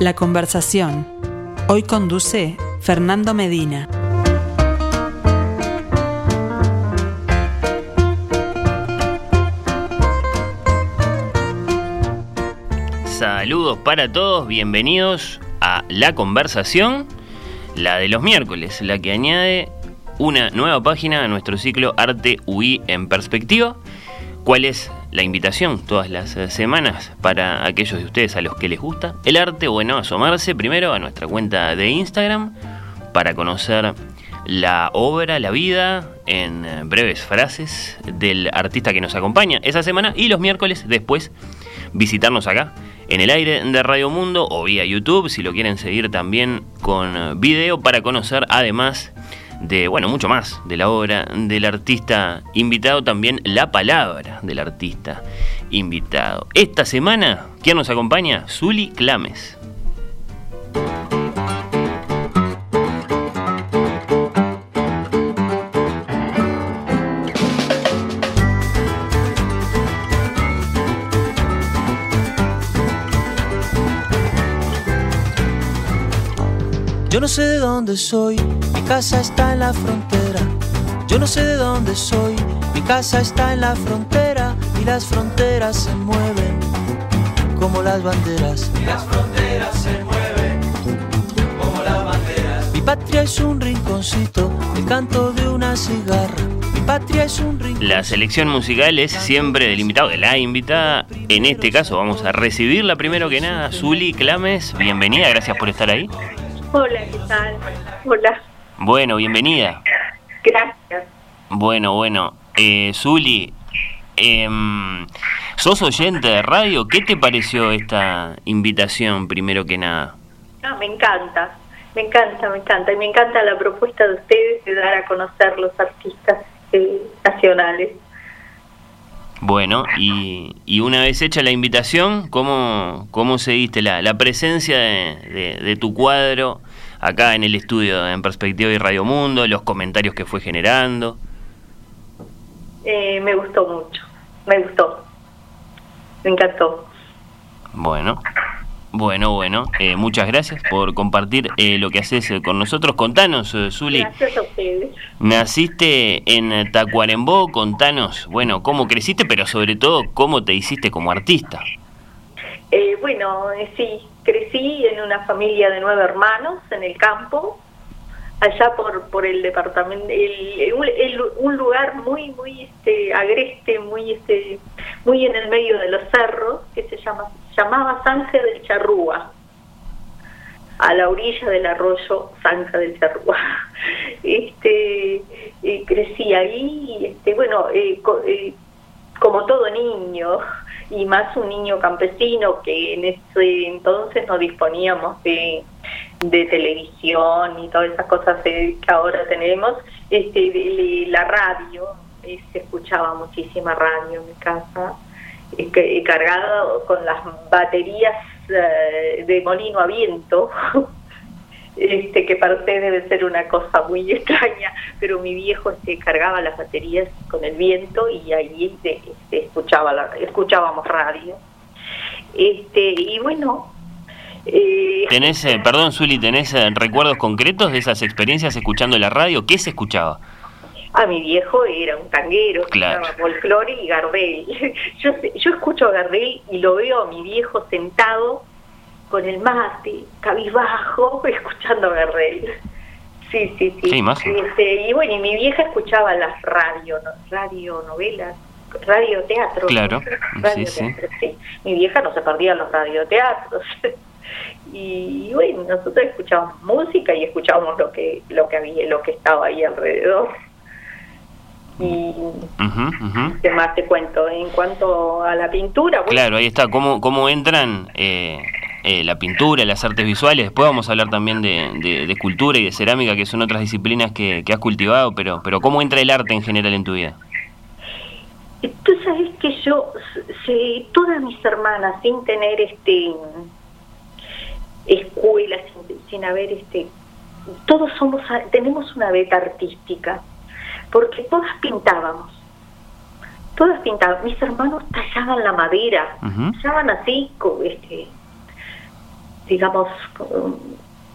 La conversación. Hoy conduce Fernando Medina. Saludos para todos, bienvenidos a La Conversación, la de los miércoles, la que añade una nueva página a nuestro ciclo Arte UI en Perspectiva. ¿Cuál es la invitación todas las eh, semanas para aquellos de ustedes a los que les gusta el arte? Bueno, asomarse primero a nuestra cuenta de Instagram para conocer la obra, la vida, en eh, breves frases del artista que nos acompaña esa semana y los miércoles después visitarnos acá en el aire de Radio Mundo o vía YouTube si lo quieren seguir también con video para conocer además de, bueno, mucho más de la obra del artista invitado, también la palabra del artista invitado. Esta semana, ¿quién nos acompaña? Zuli Clames. Yo no sé de dónde soy, casa está en la frontera. Yo no sé de dónde soy, mi casa está en la frontera y las fronteras se mueven como las banderas. Y las fronteras se mueven como las banderas. Mi patria es un rinconcito, el canto de una cigarra. Mi patria es un rinconcito. La selección musical es siempre del invitado, de la invitada. En este caso vamos a recibirla primero que nada. Zuli Clames, bienvenida, gracias por estar ahí. Hola, ¿qué tal? Hola, Bueno, bienvenida. gracias. Bueno, bueno. Eh, Zuli, em, ¿sos oyente de radio? ¿Qué te pareció esta invitación, primero que nada? No, me encanta, me encanta, me encanta. Y me encanta la propuesta de ustedes de dar a conocer los artistas eh, nacionales. Bueno, y, y una vez hecha la invitación, ¿cómo, cómo seguiste la, la presencia de, de- de tu cuadro acá en el estudio en Perspectiva y Radio Mundo, los comentarios que fue generando? Eh, me gustó mucho, me gustó, me encantó. Bueno, bueno, bueno. eh, muchas gracias por compartir eh, lo que haces eh, con nosotros. Contanos, eh, Zuli. Gracias a ustedes. Naciste en Tacuarembó, contanos, bueno, cómo creciste, pero sobre todo cómo te hiciste como artista. Eh, bueno, eh, sí, crecí en una familia de nueve hermanos en el campo, allá por por el departamento, el- un, lugar muy muy este agreste, muy este muy en el medio de los cerros que se llama llamaba Zanja del Charrúa, a la orilla del arroyo Zanja del Charrúa. Este crecí ahí, este bueno, eh, co- eh, como todo niño, y más un niño campesino que en ese entonces no disponíamos de, de televisión y todas esas cosas eh, que ahora tenemos, este, de- la radio, eh, se escuchaba muchísima radio en mi casa, eh, que- cargado con las baterías eh, de molino a viento. este que para usted debe ser una cosa muy extraña, pero mi viejo este, cargaba las baterías con el viento y ahí este, este, escuchaba la- escuchábamos radio. Este y bueno, eh, ¿Tenés, eh, perdón, Zuli, tenés eh, recuerdos concretos de esas experiencias escuchando la radio? ¿Qué se escuchaba? a mi viejo era un tanguero, Claro. folclore y Gardel. Yo, yo escucho a Gardel y lo veo a mi viejo sentado con el mate, cabizbajo, escuchando a Gardel. Sí, sí, sí. Qué imagen. Este, y bueno, y mi vieja escuchaba las radio, no, radio novelas, radio teatro. Claro, Radio sí, sí. teatro, sí. Mi vieja no se perdía los radioteatros. y bueno, nosotros escuchábamos música y escuchábamos lo que lo que había, lo que estaba ahí alrededor. Y. ¿Qué más te cuento? En cuanto a la pintura, bueno, Claro, ahí está, cómo, cómo entran eh, eh, la pintura, las artes visuales. Después vamos a hablar también de, de- de escultura y de cerámica, que son otras disciplinas que, que has cultivado, pero, pero ¿cómo entra el arte en general en tu vida? tú sabes que yo, se- todas mis hermanas, sin tener este escuela, sin, sin haber este, todos somos, tenemos una beta artística, porque todas pintábamos. Todas pintaban. Mis hermanos tallaban la madera, Ujú. tallaban así, este, digamos,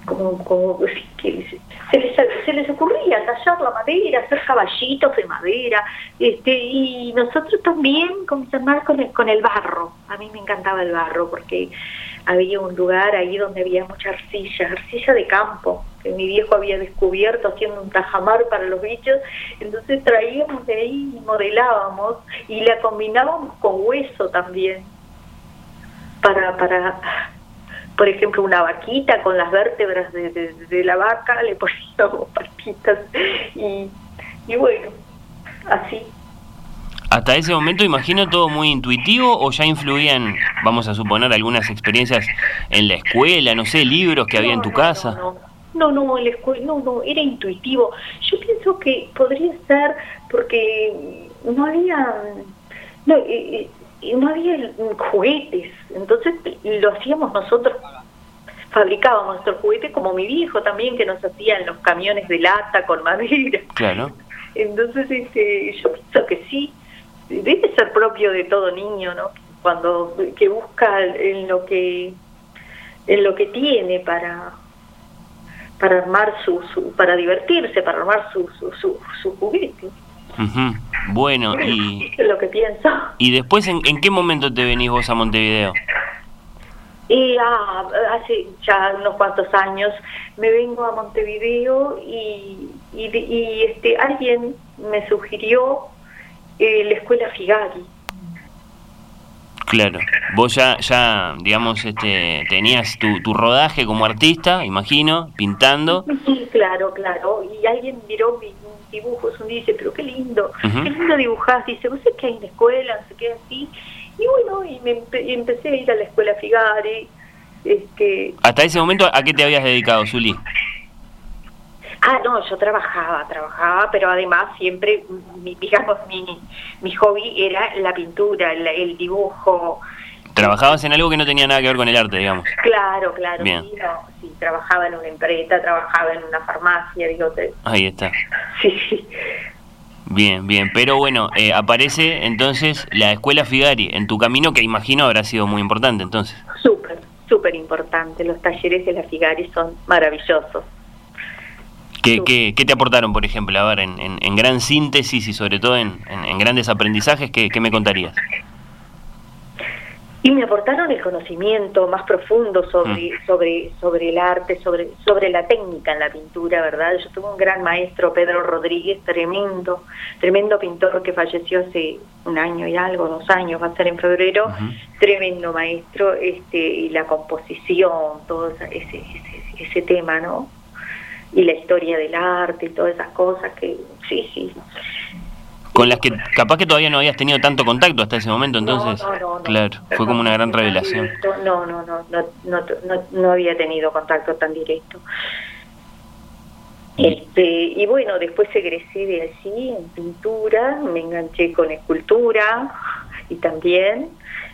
como, como que se les, se les ocurría tallar la madera, hacer caballitos de madera, este, y nosotros también hermanos con el, con el barro. A mí me encantaba el barro porque había un lugar ahí donde había mucha arcilla, arcilla de campo, que mi viejo había descubierto haciendo un tajamar para los bichos, entonces traíamos de ahí y modelábamos y la combinábamos con hueso también para para por ejemplo, una vaquita con las vértebras de, la vaca, le poníamos patitas y, y bueno, así. Hasta ese momento imagino todo muy intuitivo o ya influían, vamos a suponer, algunas experiencias en la escuela, no sé, libros que había en tu casa. No, no, no, en la escuela, no, no, era intuitivo. Yo pienso que podría ser porque no había, no, eh, eh, no había juguetes, entonces lo hacíamos nosotros fabricábamos nuestros juguetes como mi viejo también que nos hacía en los camiones de lata con madera. Claro. Entonces este, yo pienso que sí, debe ser propio de todo niño, ¿no? Cuando que busca en lo que en lo que tiene para para armar su, su para divertirse, para armar su su, su, juguete. Bueno, y es lo que pienso. ¿Y después en, en qué momento te venís vos a Montevideo? Y ah, hace ya unos cuantos años me vengo a Montevideo y, y, este alguien me sugirió eh, la escuela Figari. Claro, vos ya, ya digamos, este, tenías tu, tu rodaje como artista, imagino, pintando. Sí, claro, claro. Y alguien miró mis dibujos y dice, pero qué lindo, qué lindo dibujás. Dice, vos sabés que hay en la escuela, no sé qué, así. Y bueno, y, me empecé a ir a la escuela Figari. Este... ¿Hasta ese momento a qué te habías dedicado, Zuli? Ah, no, yo trabajaba, trabajaba, pero además siempre, mi, digamos, mi, mi hobby era la pintura, el, dibujo. ¿Trabajabas en algo que no tenía nada que ver con el arte, digamos? Claro, claro, Sí, no, sí, trabajaba en una empresa, trabajaba en una farmacia, digo. Ahí está. Sí, sí. Bien, bien, pero bueno, eh, aparece entonces la escuela Figari en tu camino que imagino habrá sido muy importante entonces. Súper, súper importante, los talleres de la Figari son maravillosos. ¿Qué, qué, qué te aportaron, por ejemplo, a ver, en, en, gran síntesis y sobre todo en, en grandes aprendizajes, ¿qué, qué me contarías? y me aportaron el conocimiento más profundo sobre mm. sobre sobre el arte sobre sobre la técnica en la pintura verdad yo tuve un gran maestro Pedro Rodríguez tremendo tremendo pintor que falleció hace un año y algo dos años va a ser en febrero. Tremendo maestro este y la composición todo ese, ese ese tema no y la historia del arte y todas esas cosas que sí sí con las que capaz que todavía no habías tenido tanto contacto hasta ese momento, entonces, claro, fue como una gran revelación. No, no, no, no, no, no, había tenido contacto tan directo. Este, y bueno, después egresé de allí en pintura, me enganché con escultura y también,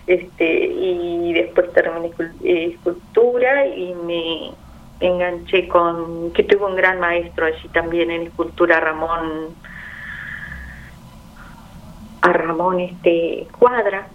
este, y después terminé eh, escultura y me enganché con, que tuve un gran maestro allí también en escultura, Ramón a Ramón este Cuadra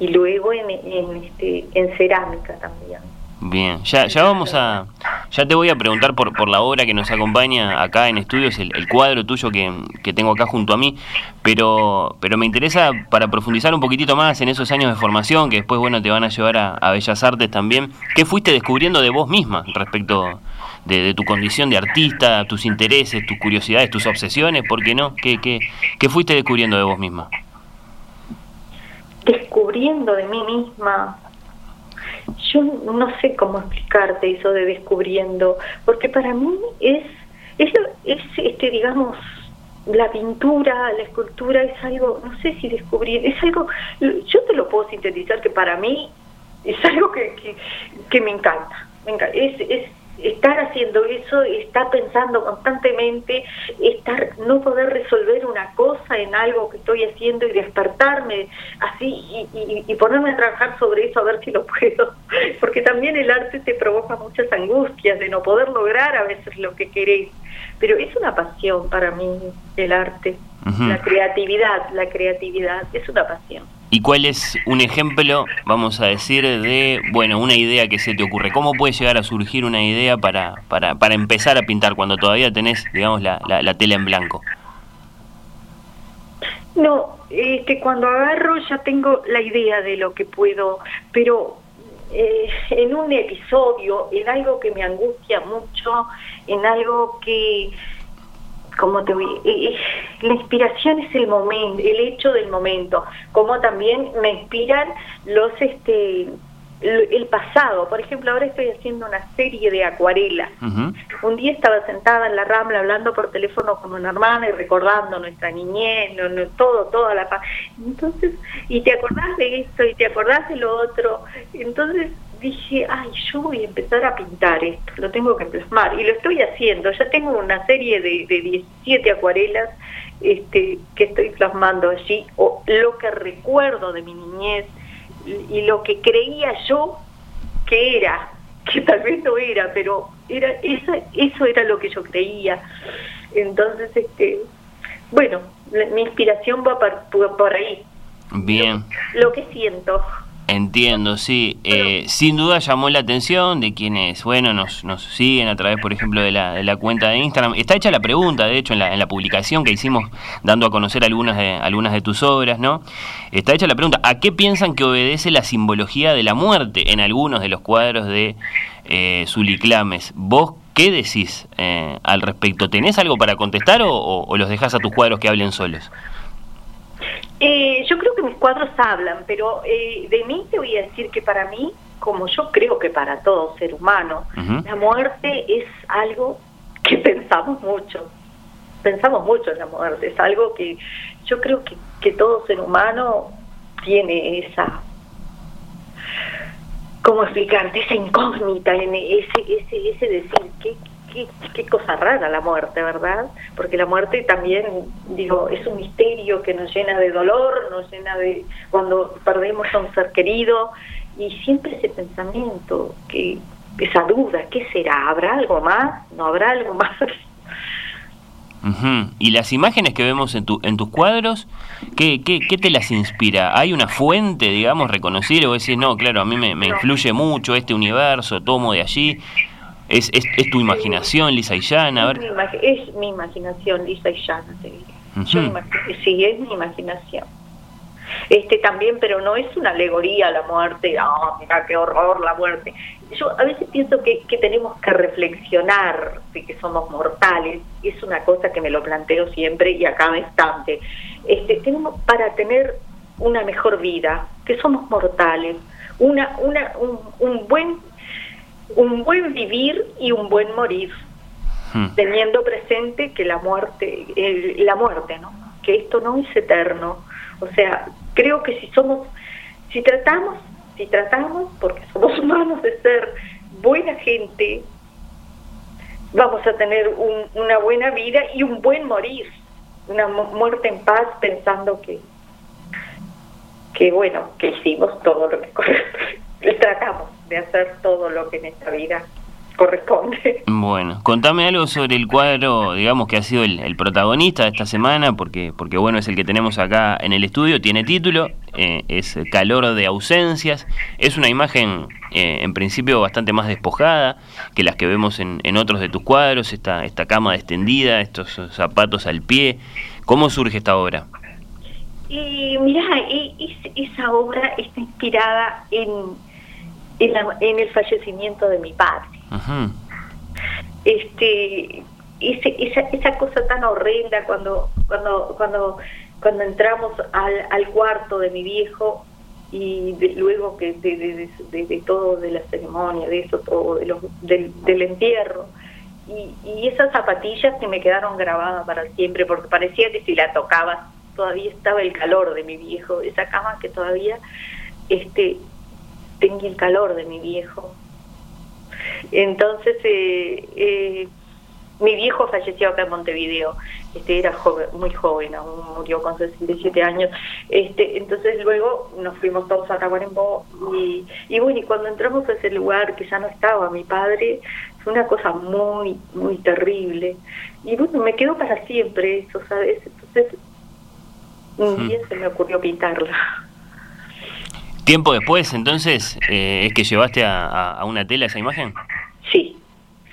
y luego en, en, este, en cerámica también. Bien, ya, ya vamos a, ya te voy a preguntar por, por la obra que nos acompaña acá en estudios, el, cuadro tuyo que, que, tengo acá junto a mí, pero, pero me interesa para profundizar un poquitito más en esos años de formación que después, bueno, te van a llevar a, a Bellas Artes también. ¿Qué fuiste descubriendo de vos misma respecto de, tu condición de artista, tus intereses, tus curiosidades, tus obsesiones, ¿por qué no? ¿Qué, qué, qué fuiste descubriendo de vos misma? Descubriendo de mí misma. Yo no sé cómo explicarte eso de descubriendo, porque para mí es, es, es este, digamos, la pintura, la escultura es algo, no sé si descubrir, es algo, yo te lo puedo sintetizar que para mí es algo que, que, me encanta. Me. Es, es, estar haciendo eso, estar pensando constantemente, estar no poder resolver una cosa en algo que estoy haciendo y despertarme así y, y, ponerme a trabajar sobre eso a ver si lo puedo, porque también el arte te provoca muchas angustias de no poder lograr a veces lo que querés, pero es una pasión para mí el arte, la creatividad, la creatividad es una pasión. ¿Y cuál es un ejemplo, vamos a decir, de, bueno, una idea que se te ocurre? ¿Cómo puede llegar a surgir una idea para, para, para empezar a pintar cuando todavía tenés, digamos, la, la, tela en blanco? No, este, cuando agarro ya tengo la idea de lo que puedo, pero eh, en un episodio, en algo que me angustia mucho, en algo que como te voy, eh, la inspiración es el momento, el hecho del momento, como también me inspiran los este el pasado. Por ejemplo, ahora estoy haciendo una serie de acuarelas. Un día estaba sentada en la rambla hablando por teléfono con una hermana y recordando nuestra niñez, no, todo, toda la paz. Entonces, y te acordás de esto y te acordás de lo otro. Entonces, dije, ay, yo voy a empezar a pintar esto, lo tengo que plasmar. Y lo estoy haciendo, ya tengo una serie de, de 17 acuarelas este, que estoy plasmando allí, o lo que recuerdo de mi niñez y, lo que creía yo que era, que tal vez no era, pero era eso, eso era lo que yo creía. Entonces, este, bueno, mi inspiración va por, por ahí. Bien. lo que siento. Entiendo, sí. Eh, sin duda llamó la atención de quienes, bueno, nos, nos siguen a través, por ejemplo, de la, de la cuenta de Instagram. Está hecha la pregunta, de hecho, en la, en la publicación que hicimos dando a conocer algunas de, algunas de tus obras, ¿no? Está hecha la pregunta, ¿a qué piensan que obedece la simbología de la muerte en algunos de los cuadros de eh, Zuliclames? ¿Vos qué decís eh, al respecto? ¿Tenés algo para contestar o, o los dejas a tus cuadros que hablen solos? Eh, yo creo que mis cuadros hablan, pero eh, de mí te voy a decir que para mí, como yo creo que para todo ser humano, la muerte es algo que pensamos mucho. Pensamos mucho en la muerte, es algo que yo creo que, que todo ser humano tiene esa ¿cómo explicarte? Esa incógnita, ese, ese, ese decir, ¿qué, qué, cosa rara la muerte, ¿verdad? Porque la muerte también, digo, es un misterio que nos llena de dolor, nos llena de cuando perdemos a un ser querido y siempre ese pensamiento, que esa duda, ¿qué será? ¿Habrá algo más? ¿No habrá algo más? Y las imágenes que vemos en, tu, en tus cuadros, ¿qué, qué, qué te las inspira? ¿Hay una fuente, digamos, reconocible? O decís, no, claro, a mí me, me influye mucho este universo, tomo de allí. ¿Es, es, es tu imaginación, lisa y llana? A ver. Es, mi, imaginación, lisa y llana, te diría. sí, es mi imaginación. Este también, pero no es una alegoría a la muerte, oh, mira qué horror la muerte. Yo a veces pienso que, que tenemos que reflexionar de que somos mortales, es una cosa que me lo planteo siempre y a cada instante. Este, tenemos para tener una mejor vida, que somos mortales, una, una, un, un buen un buen vivir y un buen morir, hmm. teniendo presente que la muerte, la muerte, ¿no? Que esto no es eterno. O sea, creo que si somos, si tratamos, si tratamos, porque somos humanos de ser buena gente, vamos a tener una buena vida y un buen morir, una muerte en paz pensando que, que bueno, que hicimos todo lo que tratamos de hacer todo lo que en esta vida corresponde. Bueno, contame algo sobre el cuadro, digamos que ha sido el, protagonista de esta semana, porque, porque bueno, es el que tenemos acá en el estudio, tiene título, eh, es Calor de ausencias, es una imagen eh, en principio bastante más despojada que las que vemos en, en otros de tus cuadros, esta, esta cama extendida, estos zapatos al pie. ¿Cómo surge esta obra? Y mira, esa obra está inspirada en en, el fallecimiento de mi padre. Este, esa, esa cosa tan horrenda cuando, cuando, cuando, cuando entramos al, al cuarto de mi viejo y luego que de, de, todo, de la ceremonia, de eso, todo, de los, del, del entierro. Y, y, esas zapatillas que me quedaron grabadas para siempre, porque parecía que si la tocaba todavía estaba el calor de mi viejo, esa cama que todavía este tenía el calor de mi viejo. Entonces, eh, eh, mi viejo falleció acá en Montevideo, este era joven, muy joven, aún murió con 67 años. Este, entonces luego nos fuimos todos a Tacuarembó y, y bueno, y cuando entramos a ese lugar que ya no estaba mi padre, fue una cosa muy, muy terrible. Y bueno, me quedó para siempre eso, ¿sabes? Entonces, un día se me ocurrió pintarla. Tiempo después, entonces, eh, ¿es que llevaste a, a, una tela esa imagen? Sí,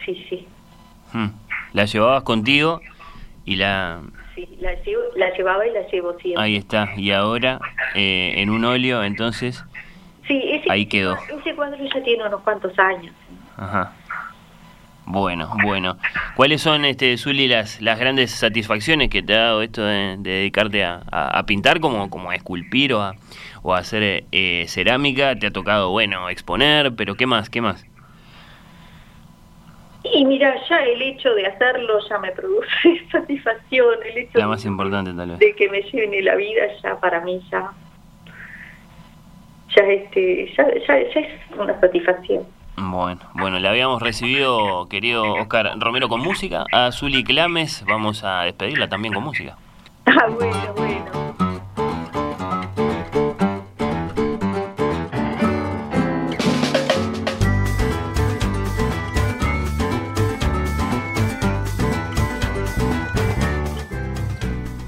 sí, sí. Hmm. La llevabas contigo y la... Sí, la, la llevaba y la llevo siempre. Ahí está, y ahora eh, en un óleo, entonces... Sí, ese, ahí quedó. Ese cuadro ya tiene unos cuantos años. Ajá. Bueno, bueno. ¿Cuáles son, este, Zuli, las, las grandes satisfacciones que te ha dado esto de, dedicarte a, a, pintar, como, como a esculpir o a, o hacer eh, cerámica? ¿Te ha tocado, bueno, exponer, pero qué más, qué más? Y mira, ya el hecho de hacerlo ya me produce satisfacción, el hecho la más importante, tal vez. de que me lleven la vida ya para mí ya ya este ya, ya, ya es una satisfacción. Bueno, bueno, le habíamos recibido, querido Oscar Romero, con música. A Zuli Clames vamos a despedirla también con música. Ah, bueno, bueno.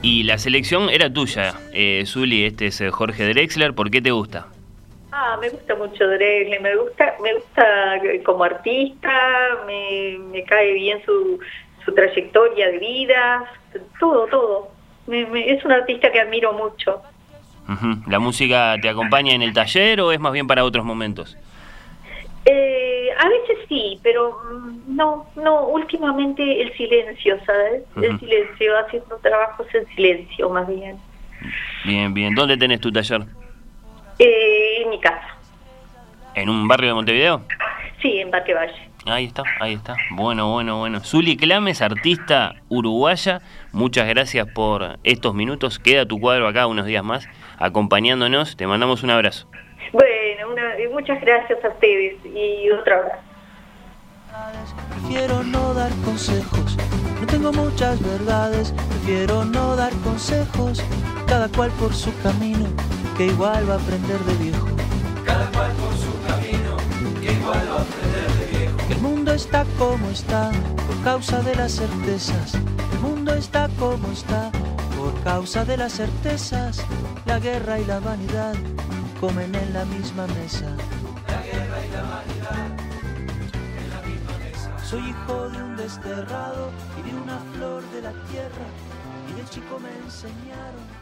Y la selección era tuya, eh, Zuli, este es eh, Jorge Drexler, ¿por qué te gusta? Ah, me gusta mucho Drexler, me gusta, me gusta como artista, me, cae bien su, su trayectoria de vida, todo, todo. es un artista que admiro mucho. ¿La música te acompaña en el taller o es más bien para otros momentos? Eh, a veces sí, pero mm, no, no, últimamente el silencio, ¿sabes? El silencio, haciendo trabajos en silencio más bien. Bien, bien. ¿Dónde tenés tu taller? Eh, en mi casa. ¿En un barrio de Montevideo? Sí, en Parque Valle. Ahí está, ahí está. Bueno, bueno, bueno. Zuli Clames, artista uruguaya, muchas gracias por estos minutos. Queda tu cuadro acá unos días más acompañándonos. Te mandamos un abrazo. Bueno, una, muchas gracias a ustedes y otro abrazo. Prefiero no dar consejos, no tengo muchas verdades, prefiero no dar consejos, cada cual por su camino que igual va a aprender de viejo. Cada cual por su camino, que igual va a aprender de viejo. El mundo está como está por causa de las certezas. El mundo está como está por causa de las certezas. La guerra y la vanidad comen en la misma mesa. La guerra y la vanidad en la misma mesa. Soy hijo de un desterrado y de una flor de la tierra. Y de chico me enseñaron